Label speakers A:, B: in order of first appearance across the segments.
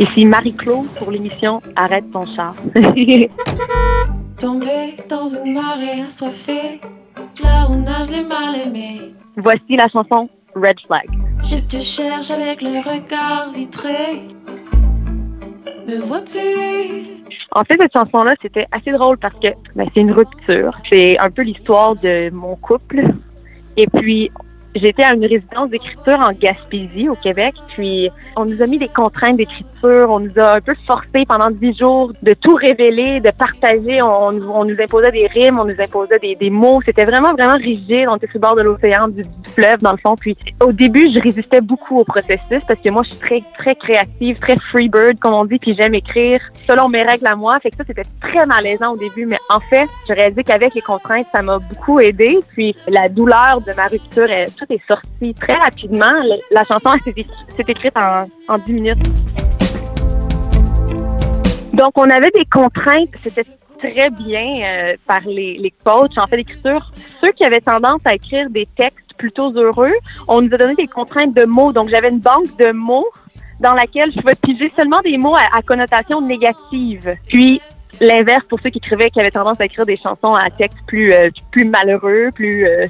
A: Ici Marie-Claude pour l'émission Arrête ton char.
B: Tomber dans une marée assoiffée, là où nagent les mal aimés.
A: Voici la chanson Red Flag.
B: Je te cherche avec le regard vitré. Me vois-tu?
A: En fait, cette chanson-là, c'était assez drôle parce que ben, c'est une rupture. C'est un peu l'histoire de mon couple. Et puis, J'étais à une résidence d'écriture en Gaspésie, au Québec, puis on nous a mis des contraintes d'écriture, on nous a un peu forcé pendant dix jours de tout révéler, de partager, on, on nous imposait des rimes, on nous imposait des, des mots, c'était vraiment, vraiment rigide, on était sur le bord de l'océan, du, du, fleuve, dans le fond, puis au début, je résistais beaucoup au processus, parce que moi, je suis très, très créative, très freebird, comme on dit, puis j'aime écrire selon mes règles à moi, fait que ça, c'était très malaisant au début, mais en fait, je réalisé qu'avec les contraintes, ça m'a beaucoup aidé, puis la douleur de ma rupture, est tout est sorti très rapidement. La chanson s'est écrite en, en 10 minutes. Donc, on avait des contraintes. C'était très bien euh, par les, coachs en fait d'écriture. Ceux qui avaient tendance à écrire des textes plutôt heureux, on nous a donné des contraintes de mots. Donc, j'avais une banque de mots dans laquelle je pouvais piger seulement des mots à, connotation négative. Puis, l'inverse pour ceux qui écrivaient, qui avaient tendance à écrire des chansons à texte plus euh, plus malheureux, plus euh,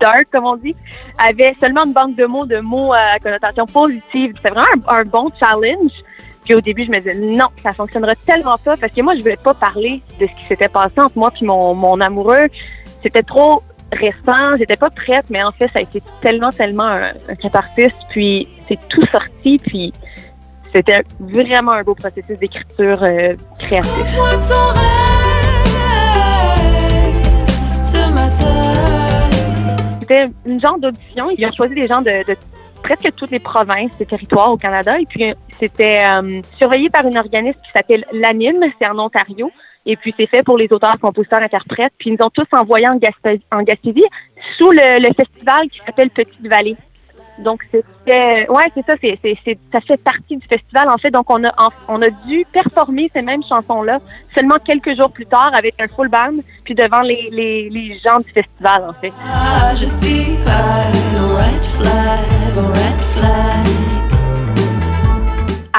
A: dark comme on dit, avaient seulement une banque de mots de mots à connotation positive. C'était vraiment un, bon challenge. Puis au début, je me disais non, ça fonctionnera tellement pas parce que moi, je voulais pas parler de ce qui s'était passé entre moi puis mon mon amoureux. C'était trop récent, j'étais pas prête, mais en fait, ça a été tellement tellement un, un catharsis. Puis c'est tout sorti, puis c'était vraiment un beau processus d'écriture euh, créative. C'était une genre d'audition. Ils ont choisi des gens de, de, presque toutes les provinces et territoires au Canada. Et puis, c'était euh, surveillé par une organisme qui s'appelle l'ANIM, c'est en Ontario. Et puis, c'est fait pour les auteurs, compositeurs, interprètes. Puis, ils nous ont tous envoyé en en Gaspésie sous le, le festival qui s'appelle Petite Vallée. Donc c'était ouais c'est ça c'est c'est ça fait partie du festival en fait donc on a on a dû performer ces mêmes chansons là seulement quelques jours plus tard avec un full band puis devant les les, les gens du festival en fait.
B: Ah, flag.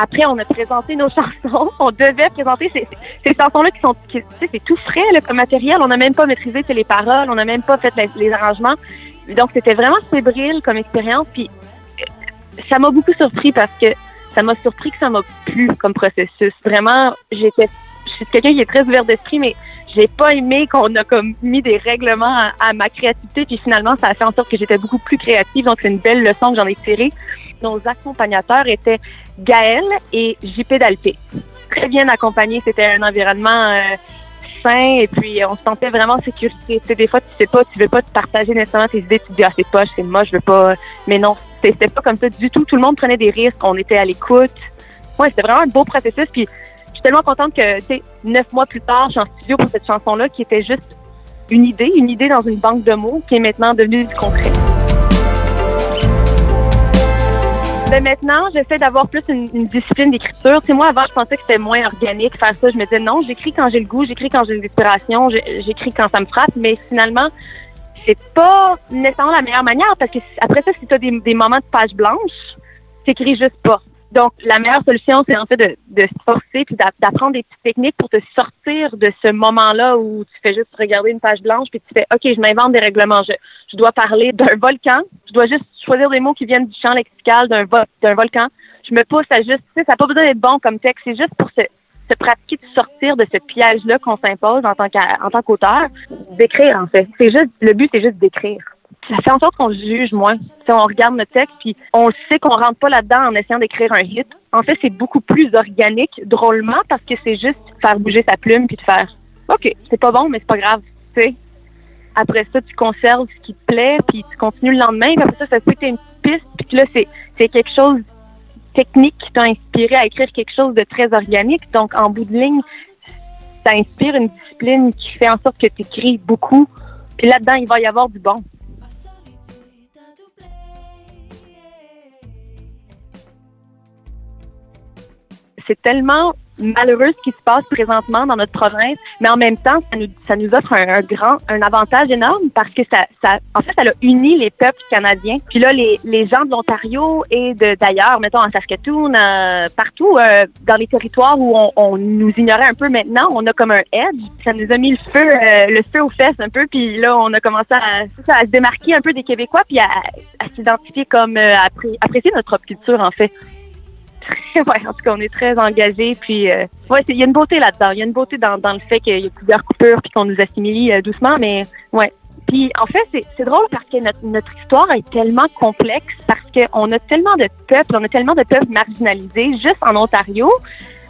A: Après, on a présenté nos chansons. On devait présenter ces, ces chansons-là qui sont, qui, tu sais, c'est tout frais là, comme matériel. On n'a même pas maîtrisé les paroles, on n'a même pas fait les, les arrangements. Donc, c'était vraiment fébrile comme expérience. Puis, ça m'a beaucoup surpris parce que ça m'a surpris que ça m'a plu comme processus. Vraiment, j'étais, je suis quelqu'un qui est très ouvert d'esprit, mais j'ai pas aimé qu'on a comme mis des règlements à, à, ma créativité. Puis finalement, ça a fait en sorte que j'étais beaucoup plus créative. Donc, c'est une belle leçon que j'en ai tirée. Nos accompagnateurs étaient Gaël et JP Dalpé. Très bien accompagnés. C'était un environnement euh, et puis on se sentait vraiment en sécurité. Tu des fois, tu sais pas, tu veux pas te partager nécessairement tes idées, tu te dis, ah, c'est pas, c'est moi, je veux pas. Mais non, c'était pas comme ça du tout. Tout le monde prenait des risques, on était à l'écoute. Ouais, c'était vraiment un beau processus. Puis je suis tellement contente que, tu sais, neuf mois plus tard, je suis en studio pour cette chanson-là qui était juste une idée, une idée dans une banque de mots qui est maintenant devenue du concret. Ben maintenant, j'essaie d'avoir plus une, une discipline d'écriture. Tu sais, moi, avant, je pensais que c'était moins organique faire ça. Je me disais non, j'écris quand j'ai le goût, j'écris quand j'ai une inspiration, j'écris quand ça me frappe. Mais finalement, c'est pas nécessairement la meilleure manière parce que après ça, si tu as des, des moments de page blanche, t'écris juste pas. Donc, la meilleure solution, c'est en fait de, de se forcer puis d'apprendre des petites techniques pour te sortir de ce moment-là où tu fais juste regarder une page blanche puis tu fais, OK, je m'invente des règlements. Je, je dois parler d'un volcan. Je dois juste choisir des mots qui viennent du champ lexical d'un d'un volcan. Je me pousse à juste, tu sais, ça n'a pas besoin d'être bon comme texte. C'est juste pour se, se pratiquer de sortir de ce piège-là qu'on s'impose en tant qu'auteur, d'écrire, en fait. C'est juste, le but, c'est juste d'écrire ça fait en sorte qu'on juge moins. Si on regarde notre texte, puis on sait qu'on rentre pas là-dedans en essayant d'écrire un hit. En fait, c'est beaucoup plus organique, drôlement, parce que c'est juste faire bouger sa plume puis de faire OK, c'est pas bon, mais c'est pas grave. Tu sais. Après ça, tu conserves ce qui te plaît, puis tu continues le lendemain. Puis après ça, ça peut être une piste, puis là, c'est, c'est quelque chose technique qui t'a inspiré à écrire quelque chose de très organique. Donc, en bout de ligne, ça inspire une discipline qui fait en sorte que tu écris beaucoup. Puis là-dedans, il va y avoir du bon. C'est tellement malheureux ce qui se passe présentement dans notre province, mais en même temps, ça nous, offre un, grand, un avantage énorme parce que ça, en fait, ça a uni les peuples canadiens. Puis là, les, gens de l'Ontario et d'ailleurs, mettons en Saskatoon, euh, partout euh, dans les territoires où on, nous ignorait un peu maintenant, on a comme un edge. Ça nous a mis le feu, euh, le feu aux fesses un peu. Puis là, on a commencé à, se démarquer un peu des Québécois, puis à, à s'identifier comme à apprécier notre propre culture en fait. ouais, en tout cas, on est très engagés. Puis, euh, ouais, il y a une beauté là-dedans. Il y a une beauté dans, le fait qu'il y a plusieurs coupures puis qu'on nous assimile euh, doucement, mais ouais. Puis, en fait, c'est drôle parce que notre, histoire est tellement complexe parce qu'on a tellement de peuples, on a tellement de peuples marginalisés juste en Ontario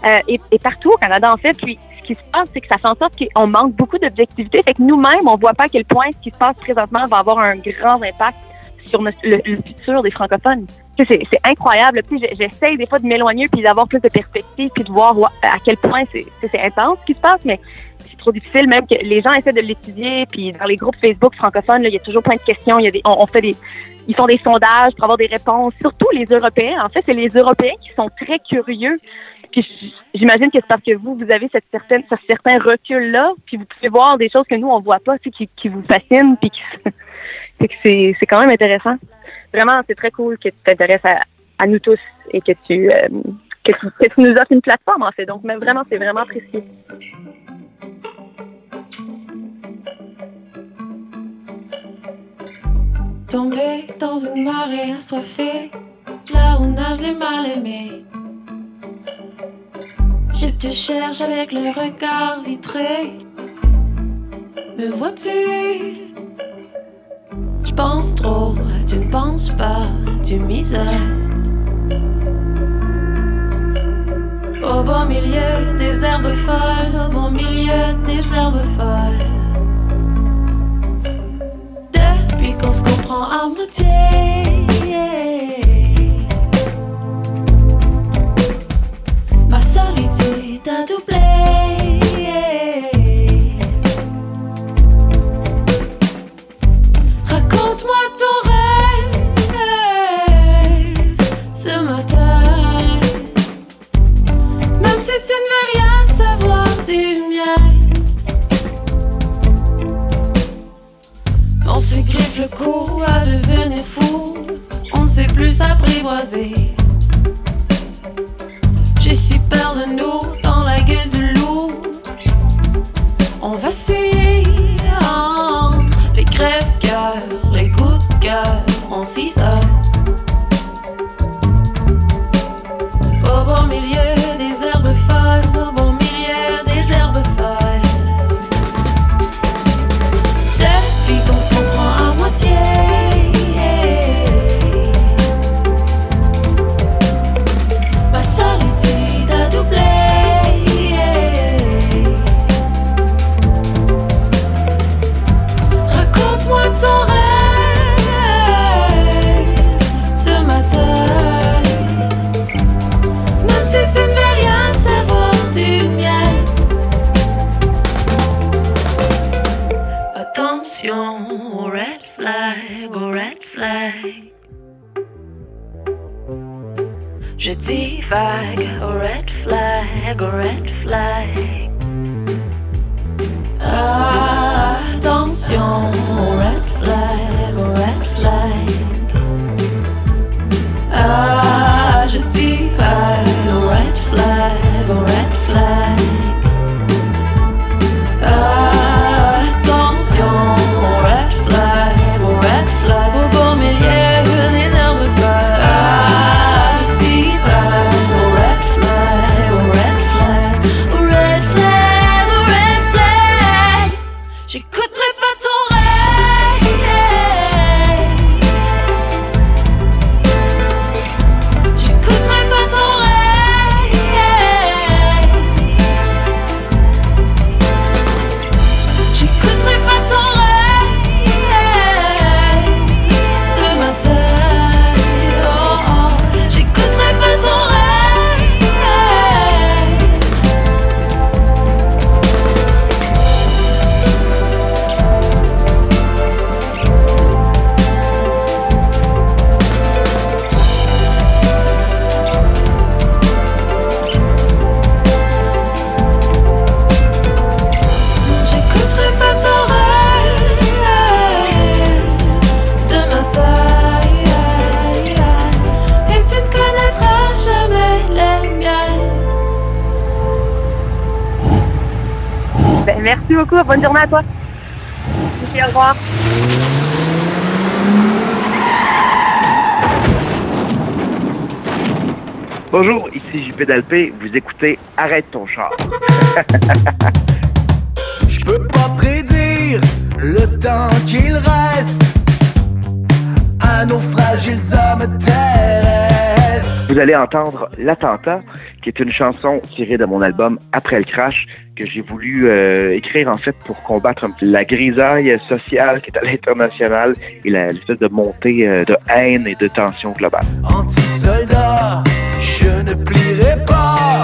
A: euh, et, partout au Canada, en fait. Puis, ce qui se passe, c'est que ça fait en sorte qu'on manque beaucoup d'objectivité. Fait que nous-mêmes, on voit pas à quel point ce qui se passe présentement va avoir un grand impact sur le, futur des francophones. C'est incroyable. J'essaye des fois de m'éloigner puis d'avoir plus de perspective puis de voir à quel point c'est intense ce qui se passe, mais c'est trop difficile. Même que les gens essaient de l'étudier puis dans les groupes Facebook francophones, il y a toujours plein de questions. Il y a des, on, fait des, ils font des sondages pour avoir des réponses. Surtout les Européens. En fait, c'est les Européens qui sont très curieux. Puis j'imagine que c'est parce que vous, vous avez cette certaine, ce certain recul-là, puis vous pouvez voir des choses que nous, on voit pas, qui, qui vous fascinent, puis qui, c'est, c'est quand même intéressant. Vraiment, c'est très cool que tu t'intéresses à, nous tous et que tu, euh, que tu, nous offres une plateforme, en fait. Donc, mais vraiment, c'est vraiment précieux.
B: Tomber dans une marée assoiffée, là où nage les mal aimés. Je te cherche avec le regard vitré. Me vois-tu? Je pense trop, tu ne penses pas, tu misère. Au bon milieu des herbes folles, au bon milieu des herbes folles. Depuis qu'on se comprend à moitié. Ma solitude a doublé. Le cou à devenir fou, on ne sait plus s'apprivoiser. J'ai si peur de nous dans la gueule du loup. On va vacille entre les crèves-cœurs, les coups de cœur, on s'isole. Je divague, oh red flag, oh red flag. Attention, oh red flag, oh red flag. Ah, je divague, oh red flag,
A: Ben, merci beaucoup. Bonne journée à toi. Merci, au revoir.
C: Bonjour, ici JP Dalpé. Vous écoutez Arrête ton char.
D: Je peux pas prédire le temps qu'il reste à nos fragiles hommes terrestres.
C: Vous allez entendre L'Attentat, qui est une chanson tirée de mon album Après le crash, que j'ai voulu euh, écrire en fait pour combattre la grisaille sociale qui est à l'international et la- de montée euh, de haine et de tension globale.
D: Anti-soldat, je ne plierai pas.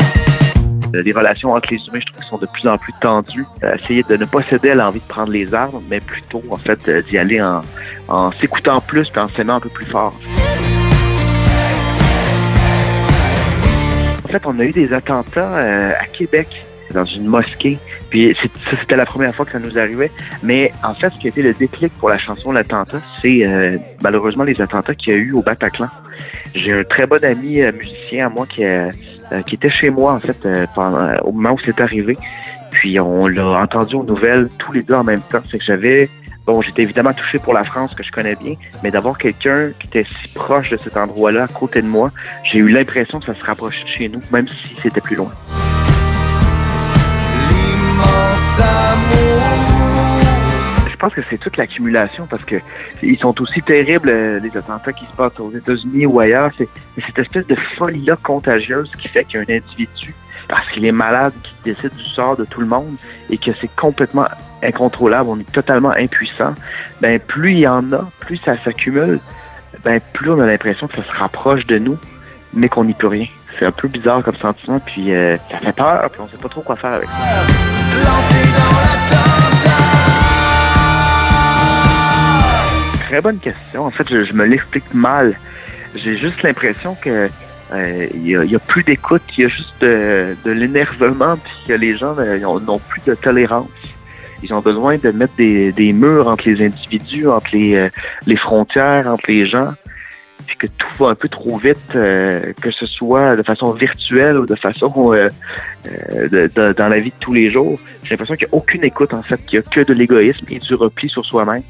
C: Euh, Les relations entre les humains, je trouve, sont de plus en plus tendues. Essayer de ne pas céder à l'envie de prendre les armes, mais plutôt, en fait, d'y aller en, en s'écoutant plus et en s'aimant un peu plus fort. En fait, on a eu des attentats euh, à Québec, dans une mosquée. Puis ça, c'était la première fois que ça nous arrivait. Mais en fait, ce qui a été le déclic pour la chanson L'attentat, c'est euh, malheureusement les attentats qu'il y a eu au Bataclan. J'ai un très bon ami euh, musicien à moi qui, euh, euh, qui était chez moi, en fait, euh, pendant, au moment où c'est arrivé. Puis on l'a entendu aux nouvelles tous les deux en même temps. C'est que j'avais Bon, j'étais évidemment touché pour la France que je connais bien, mais d'avoir quelqu'un qui était si proche de cet endroit-là à côté de moi, j'ai eu l'impression que ça se rapprochait de chez nous, même si c'était plus loin. Je pense que c'est toute l'accumulation parce que ils sont aussi terribles euh, les attentats qui se passent aux États-Unis ou ailleurs. C'est cette espèce de folie-là contagieuse qui fait qu'il y a un individu parce qu'il est malade qui décide du sort de tout le monde et que c'est complètement incontrôlable, on est totalement impuissant. Ben plus il y en a, plus ça s'accumule, ben plus on a l'impression que ça se rapproche de nous, mais qu'on n'y peut rien. C'est un peu bizarre comme sentiment, puis euh, ça fait peur, puis on sait pas trop quoi faire avec ça. Très bonne question. En fait, je, me l'explique mal. J'ai juste l'impression que a, il y a plus d'écoute, il y a juste de, de l'énervement, puis que les gens euh, n'ont plus de tolérance. Ils ont besoin de mettre des, murs entre les individus, entre les, euh, frontières, entre les gens, puis que tout va un peu trop vite, euh, que ce soit de façon virtuelle ou de façon euh, euh, dans la vie de tous les jours. J'ai l'impression qu'il n'y a aucune écoute, en fait, qu'il n'y a que de l'égoïsme et du repli sur soi-même.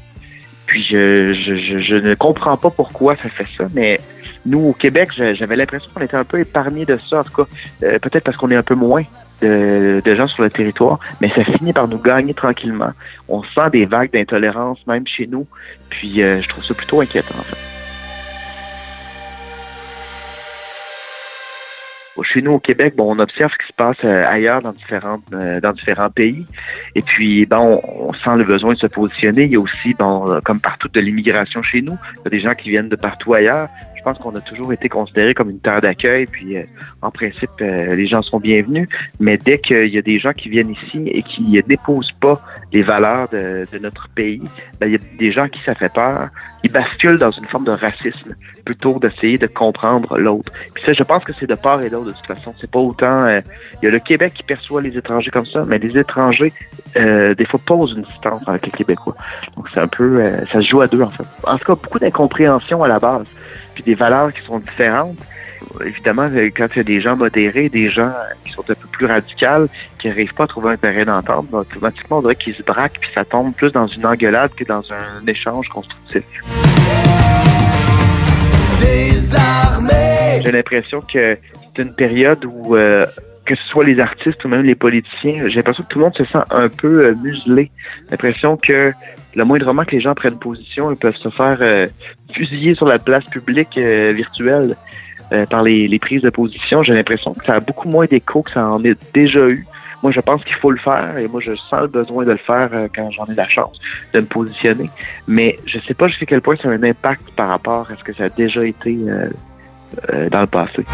C: Puis je ne comprends pas pourquoi ça fait ça, mais nous, au Québec, j'avais l'impression qu'on était un peu épargné de ça. En tout cas, Euh, peut-être parce qu'on est un peu moins de, gens sur le territoire, mais ça finit par nous gagner tranquillement. On sent des vagues d'intolérance, même chez nous. Puis euh, je trouve ça plutôt inquiétant, en fait. Chez nous au Québec, bon, on observe ce qui se passe euh, ailleurs dans différents dans différents pays. Et puis, bon, on sent le besoin de se positionner. Il y a aussi, bon, comme partout, de l'immigration chez nous. Il y a des gens qui viennent de partout ailleurs. Pense qu'on a toujours été considéré comme une terre d'accueil. Puis, euh, en principe, euh, les gens sont bienvenus. Mais dès qu'il y a des gens qui viennent ici et qui n'épousent pas les valeurs de, notre pays, ben, il y a des gens qui ça fait peur. Ils basculent dans une forme de racisme plutôt d'essayer de comprendre l'autre. Puis ça, je pense que c'est de part et d'autre de toute façon. C'est pas autant. euh, il y a le Québec qui perçoit les étrangers comme ça, mais les étrangers, des fois, posent une distance avec les Québécois. Donc c'est un peu, ça se joue à deux en fait. En tout cas, beaucoup d'incompréhension à la base, puis des valeurs qui sont différentes. Évidemment, euh, quand il y a des gens modérés, des gens qui sont un peu plus radicales, qui n'arrivent pas à trouver un terrain d'entente, ben, automatiquement, on dirait qu'ils se braquent, puis ça tombe plus dans une engueulade que dans un échange constructif. J'ai l'impression que c'est une période où, euh, que ce soit les artistes ou même les politiciens, j'ai l'impression que tout le monde se sent un peu euh, muselé. L'impression que le moindrement que les gens prennent position, ils peuvent se faire euh, fusiller sur la place publique euh, virtuelle euh, par les, prises de position. J'ai l'impression que ça a beaucoup moins d'écho que ça en a déjà eu. Moi, je pense qu'il faut le faire et moi, je sens le besoin de le faire quand j'en ai la chance de me positionner. Mais je sais pas jusqu'à quel point ça a un impact par rapport à ce que ça a déjà été euh, euh, dans le passé.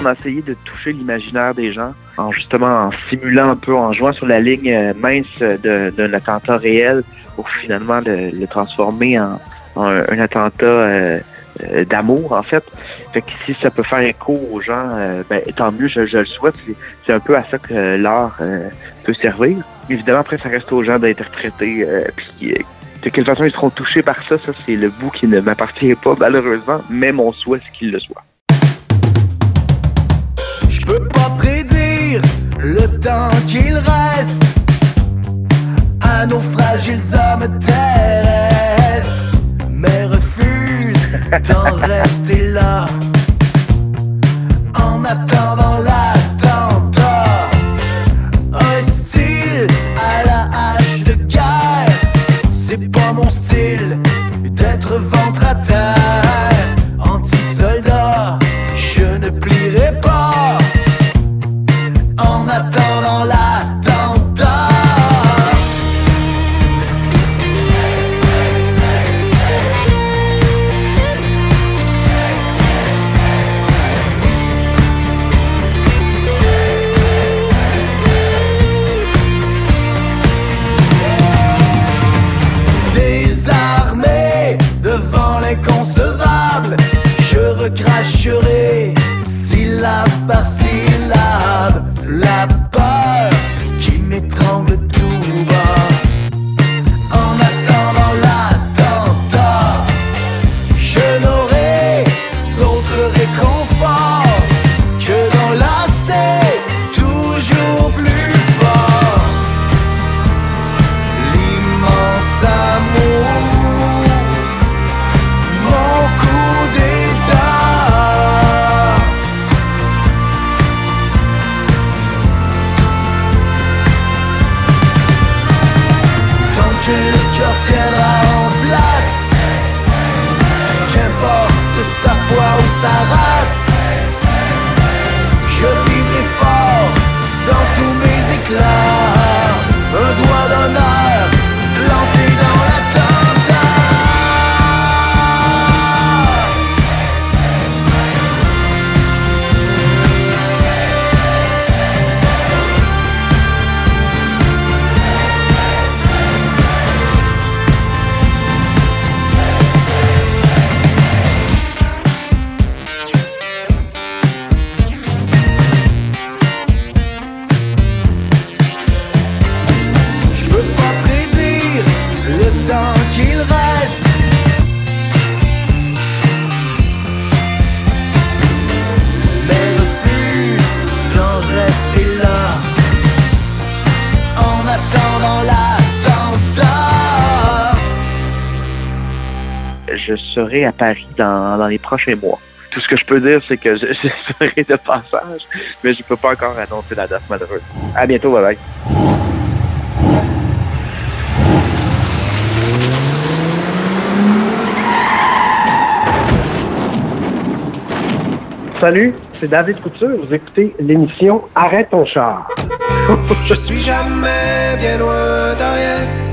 C: On a essayé de toucher l'imaginaire des gens en justement en simulant un peu, en jouant sur la ligne euh, mince de- d'un attentat réel pour finalement le, transformer en, un, attentat euh, euh, d'amour en fait. Fait que si ça peut faire écho aux gens, euh, ben, tant mieux, je, le souhaite. C'est- un peu à ça que euh, l'art euh, peut servir. Évidemment, après, ça reste aux gens d'interpréter. euh, puis, euh, de quelle façon ils seront touchés par ça, ça c'est le bout qui ne m'appartient pas malheureusement, mais mon souhait c'est qu'ils le soient.
D: Je peux pas prédire le temps qu'il reste. À nos fragiles hommes terrestres, mais refuse d'en rester là. En attendant Je
C: serai à Paris dans, dans les prochains mois. Tout ce que je peux dire, c'est que je, je serai de passage, mais je peux pas encore annoncer la date malheureuse. À bientôt, bye bye.
E: Salut, c'est David Couture. Vous écoutez l'émission Arrête ton char.
D: Je suis jamais bien loin de rien.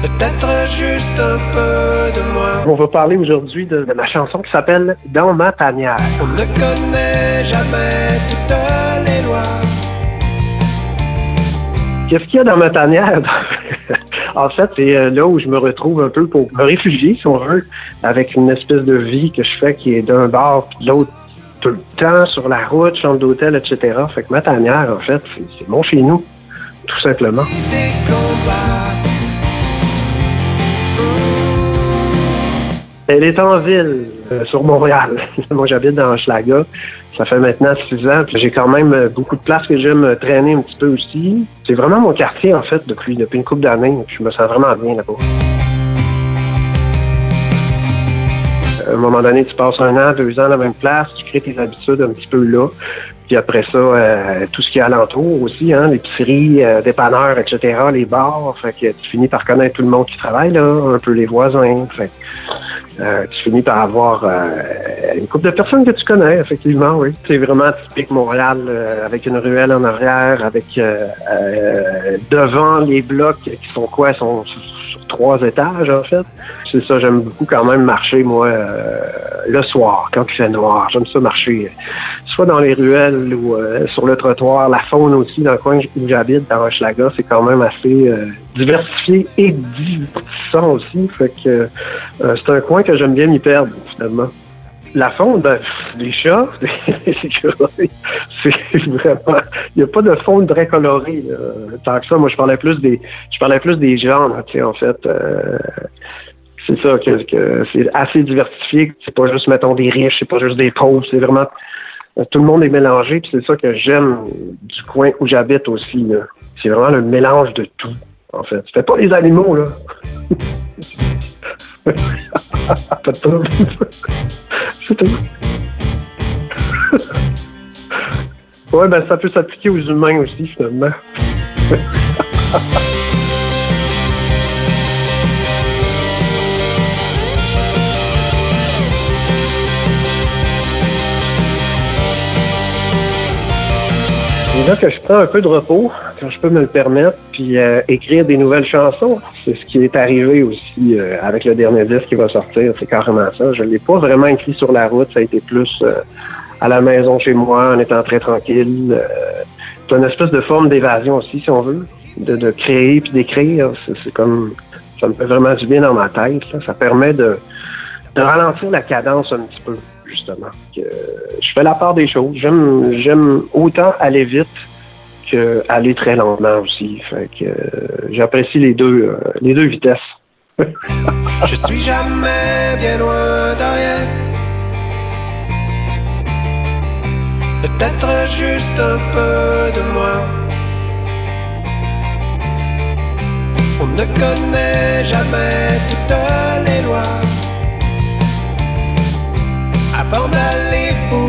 D: Peut-être juste un peu de moi.
E: On va parler aujourd'hui de, de ma chanson qui s'appelle Dans ma tanière.
D: On ne connaît jamais toutes les lois.
E: Qu'est-ce qu'il y a dans ma tanière? en fait, c'est euh, là où je me retrouve un peu pour me réfugier, si on veut, avec une espèce de vie que je fais qui est d'un bord puis de l'autre tout le temps, sur la route, chambre d'hôtel, etc. Fait que ma tanière, en fait, c'est c'est mon chez nous, tout simplement.
D: Des combats.
E: Elle est en ville, euh, sur Montréal. Moi, j'habite dans Schlaga. Ça fait maintenant six ans. J'ai quand même euh, beaucoup de places que j'aime euh, traîner un petit peu aussi. C'est vraiment mon quartier, en fait, depuis, depuis une couple d'années. Je me sens vraiment bien là-bas. À un moment donné, tu passes un an, deux ans à la même place, tu crées tes habitudes un petit peu là. Puis après ça, tout ce qui est alentour aussi, hein, l'épicerie, euh, dépanneurs, etc., les bars. Fait que tu finis par connaître tout le monde qui travaille là, un peu les voisins. Euh, tu finis par avoir euh, une couple de personnes que tu connais, effectivement, oui. C'est vraiment typique Montréal, euh, avec une ruelle en arrière, avec euh, euh, devant les blocs qui sont quoi? Sont trois étages, en fait. C'est ça, j'aime beaucoup quand même marcher, moi, euh, le soir, quand il fait noir. J'aime ça marcher, euh, soit dans les ruelles ou euh, sur le trottoir. La faune aussi, dans le coin où j'habite, dans Hochelaga, c'est quand même assez euh, diversifié et divertissant aussi. Fait que euh, c'est un coin que j'aime bien m'y perdre, finalement. La faune, ben, des chats, c'est vraiment. Il n'y a pas de faune très colorée. là. Tant que ça, moi je parlais plus des. Je parlais plus des sais, en fait. euh, c'est ça, que, que c'est assez diversifié. C'est pas juste, mettons, des riches, c'est pas juste des pauvres, c'est vraiment Tout le monde est mélangé, puis c'est ça que j'aime du coin où j'habite aussi. C'est vraiment le mélange de tout, en fait. C'était pas les animaux, là. pas de trouble. C'est tout. ouais, ben ça peut s'appliquer aux humains aussi, finalement. C'est là que je prends un peu de repos quand je peux me le permettre, puis euh, écrire des nouvelles chansons. C'est ce qui est arrivé aussi euh, avec le dernier disque qui va sortir. C'est carrément ça. Je ne l'ai pas vraiment écrit sur la route. Ça a été plus euh, à la maison chez moi, en étant très tranquille. C'est une espèce de forme d'évasion aussi, si on veut, de, créer puis d'écrire. C'est, comme ça me fait vraiment du bien dans ma tête. Ça permet de, ralentir la cadence un petit peu, justement. Je fais la part des choses. J'aime, j'aime autant aller vite que aller très lentement aussi. Fait que euh, j'apprécie les deux, euh, les deux vitesses.
F: Je suis jamais bien loin de rien. Peut-être juste un peu de moi. On ne connaît jamais toutes les lois. Avant d'aller beaucoup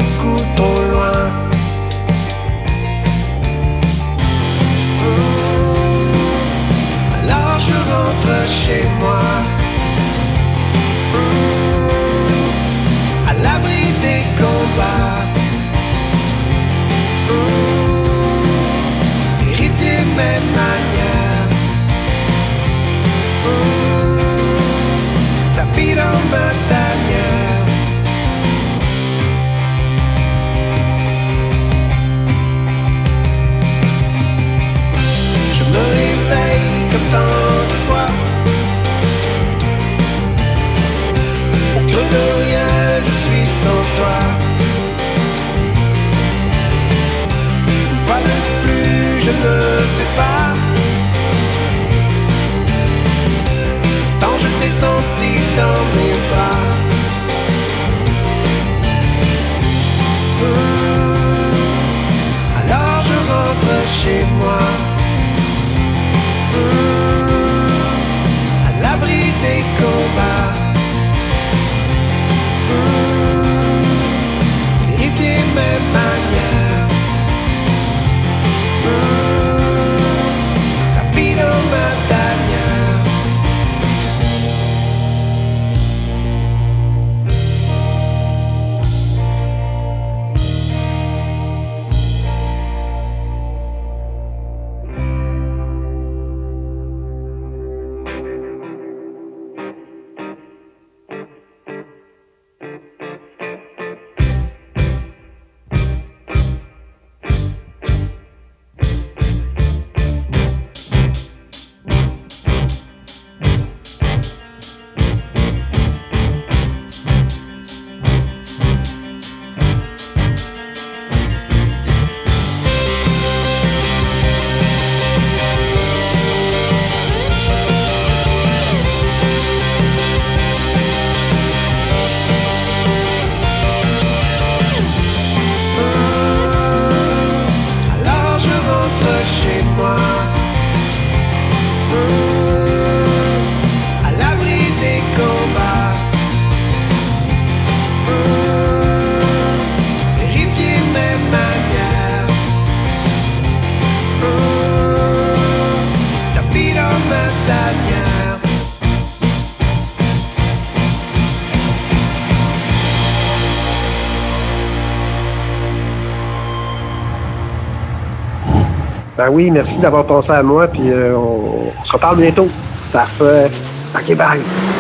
F: ne sais pas.
E: Ben oui, merci d'avoir pensé à moi, puis euh, on, se reparle bientôt. Parfait. OK, bye.